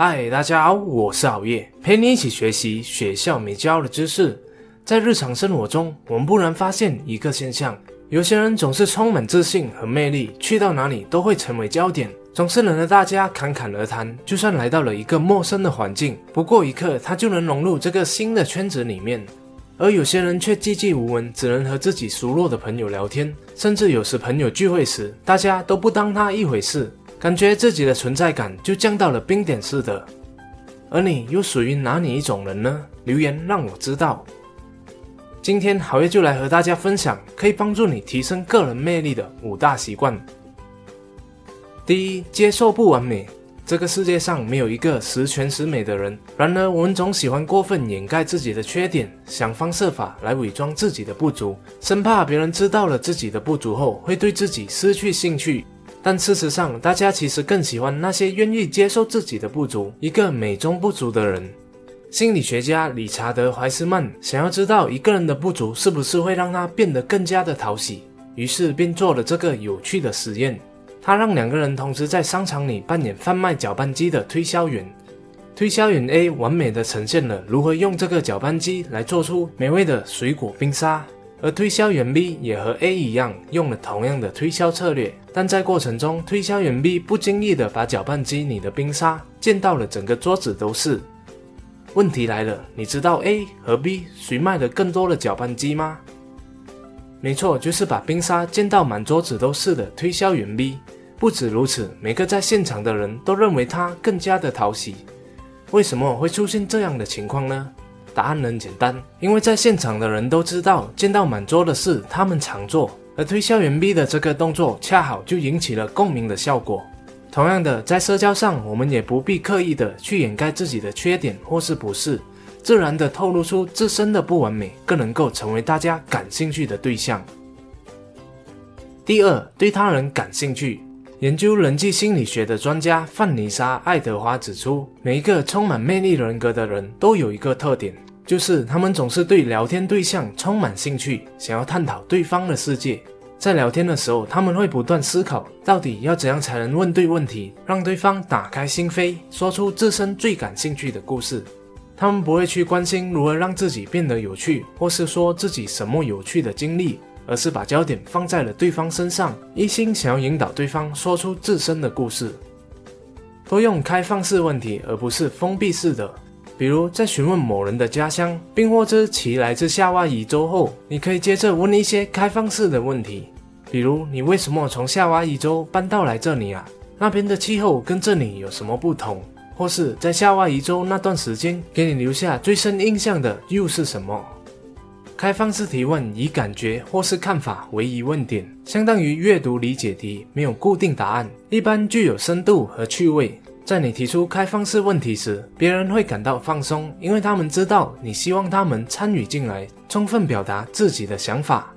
嗨，大家好，我是熬夜，陪你一起学习学校没教的知识。在日常生活中，我们不难发现一个现象：有些人总是充满自信和魅力，去到哪里都会成为焦点，总是能和大家侃侃而谈。就算来到了一个陌生的环境，不过一刻，他就能融入这个新的圈子里面。而有些人却寂寂无闻，只能和自己熟络的朋友聊天，甚至有时朋友聚会时，大家都不当他一回事，感觉自己的存在感就降到了冰点似的。而你又属于哪里一种人呢？留言让我知道。今天好月就来和大家分享可以帮助你提升个人魅力的五大习惯。第一，接受不完美。这个世界上没有一个十全十美的人，然而我们总喜欢过分掩盖自己的缺点，想方设法来伪装自己的不足，生怕别人知道了自己的不足后会对自己失去兴趣。但事实上，大家其实更喜欢那些愿意接受自己的不足、一个美中不足的人。心理学家理查德·怀斯曼想要知道一个人的不足是不是会让他变得更加的讨喜，于是便做了这个有趣的实验。他让两个人同时在商场里扮演贩卖搅拌机的推销员。推销员 A 完美的呈现了如何用这个搅拌机来做出美味的水果冰沙，而推销员 B 也和 A 一样用了同样的推销策略。但在过程中，推销员 B 不经意的把搅拌机里的冰沙溅到了整个桌子都是。问题来了，你知道 A 和 B 谁卖的更多的搅拌机吗？没错，就是把冰沙溅到满桌子都是的推销员 B。不止如此，每个在现场的人都认为他更加的讨喜。为什么会出现这样的情况呢？答案很简单，因为在现场的人都知道，见到满桌的事他们常做，而推销员 B 的这个动作恰好就引起了共鸣的效果。同样的，在社交上，我们也不必刻意的去掩盖自己的缺点或是不是，自然的透露出自身的不完美，更能够成为大家感兴趣的对象。第二，对他人感兴趣。研究人际心理学的专家范妮莎·爱德华指出，每一个充满魅力人格的人都有一个特点，就是他们总是对聊天对象充满兴趣，想要探讨对方的世界。在聊天的时候，他们会不断思考，到底要怎样才能问对问题，让对方打开心扉，说出自身最感兴趣的故事。他们不会去关心如何让自己变得有趣，或是说自己什么有趣的经历。而是把焦点放在了对方身上，一心想要引导对方说出自身的故事。多用开放式问题，而不是封闭式的。比如在询问某人的家乡，并获知其来自夏威夷州后，你可以接着问一些开放式的问题，比如你为什么从夏威夷州搬到来这里啊？那边的气候跟这里有什么不同？或是在夏威夷州那段时间给你留下最深印象的又是什么？开放式提问以感觉或是看法为疑问点，相当于阅读理解题，没有固定答案，一般具有深度和趣味。在你提出开放式问题时，别人会感到放松，因为他们知道你希望他们参与进来，充分表达自己的想法。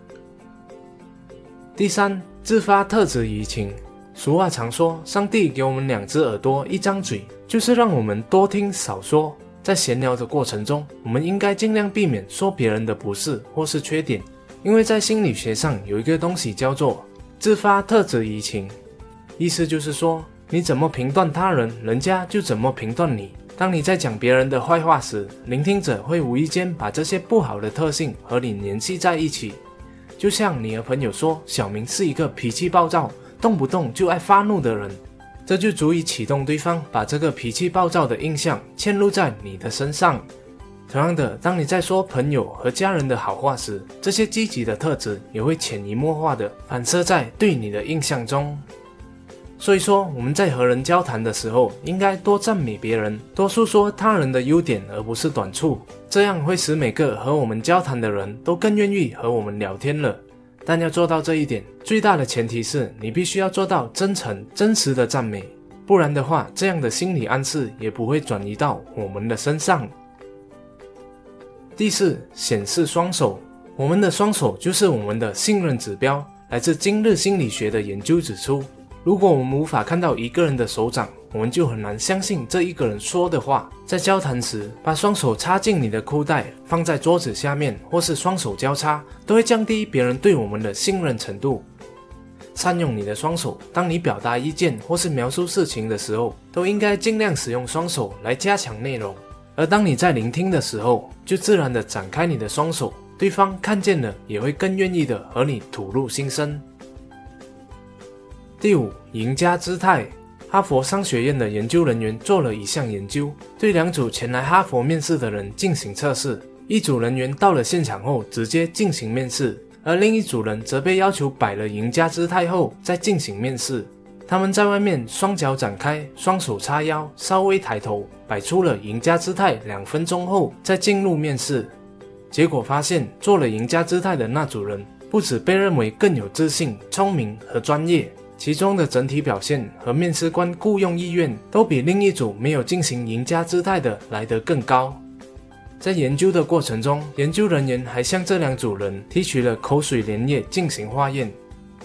第三，自发特质移情。俗话常说，上帝给我们两只耳朵，一张嘴，就是让我们多听少说。在闲聊的过程中，我们应该尽量避免说别人的不是或是缺点，因为在心理学上有一个东西叫做自发特质移情，意思就是说，你怎么评断他人，人家就怎么评断你。当你在讲别人的坏话时，聆听者会无意间把这些不好的特性和你联系在一起，就像你和朋友说小明是一个脾气暴躁、动不动就爱发怒的人。这就足以启动对方把这个脾气暴躁的印象嵌入在你的身上。同样的，当你在说朋友和家人的好话时，这些积极的特质也会潜移默化的反射在对你的印象中。所以说，我们在和人交谈的时候，应该多赞美别人，多诉说他人的优点，而不是短处。这样会使每个和我们交谈的人都更愿意和我们聊天了。但要做到这一点，最大的前提是你必须要做到真诚、真实的赞美，不然的话，这样的心理暗示也不会转移到我们的身上。第四，显示双手，我们的双手就是我们的信任指标。来自今日心理学的研究指出。如果我们无法看到一个人的手掌，我们就很难相信这一个人说的话。在交谈时，把双手插进你的裤袋，放在桌子下面，或是双手交叉，都会降低别人对我们的信任程度。善用你的双手。当你表达意见或是描述事情的时候，都应该尽量使用双手来加强内容。而当你在聆听的时候，就自然地展开你的双手，对方看见了也会更愿意的和你吐露心声。第五，赢家姿态。哈佛商学院的研究人员做了一项研究，对两组前来哈佛面试的人进行测试。一组人员到了现场后直接进行面试，而另一组人则被要求摆了赢家姿态后再进行面试。他们在外面双脚展开，双手叉腰，稍微抬头，摆出了赢家姿态。两分钟后再进入面试，结果发现做了赢家姿态的那组人，不止被认为更有自信、聪明和专业。其中的整体表现和面试官雇佣意愿都比另一组没有进行赢家姿态的来得更高。在研究的过程中，研究人员还向这两组人提取了口水粘液进行化验，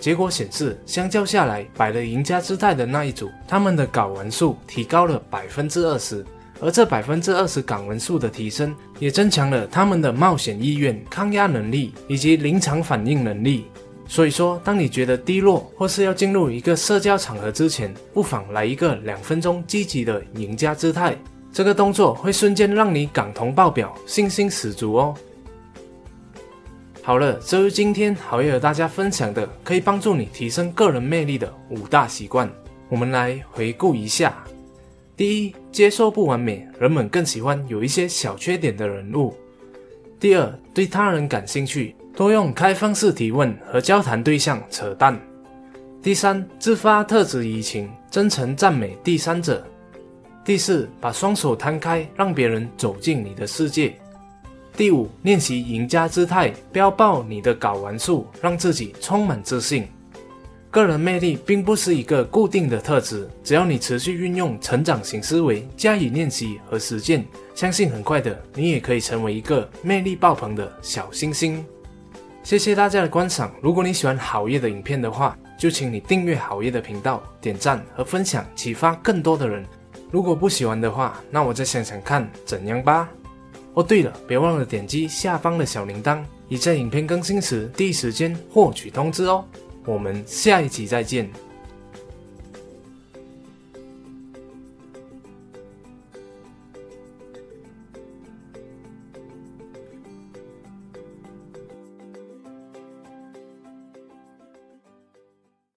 结果显示，相较下来，摆了赢家姿态的那一组，他们的睾丸数提高了百分之二十，而这百分之二十睾丸数的提升，也增强了他们的冒险意愿、抗压能力以及临场反应能力。所以说，当你觉得低落或是要进入一个社交场合之前，不妨来一个两分钟积极的赢家姿态。这个动作会瞬间让你感同爆表，信心十足哦。好了，这是今天好友和大家分享的可以帮助你提升个人魅力的五大习惯。我们来回顾一下：第一，接受不完美，人们更喜欢有一些小缺点的人物；第二，对他人感兴趣。多用开放式提问和交谈对象扯淡。第三，自发特质移情，真诚赞美第三者。第四，把双手摊开，让别人走进你的世界。第五，练习赢家姿态，飙爆你的睾丸数，让自己充满自信。个人魅力并不是一个固定的特质，只要你持续运用成长型思维，加以练习和实践，相信很快的，你也可以成为一个魅力爆棚的小星星。谢谢大家的观赏。如果你喜欢好夜的影片的话，就请你订阅好夜的频道，点赞和分享，启发更多的人。如果不喜欢的话，那我再想想看怎样吧。哦，对了，别忘了点击下方的小铃铛，以在影片更新时第一时间获取通知哦。我们下一集再见。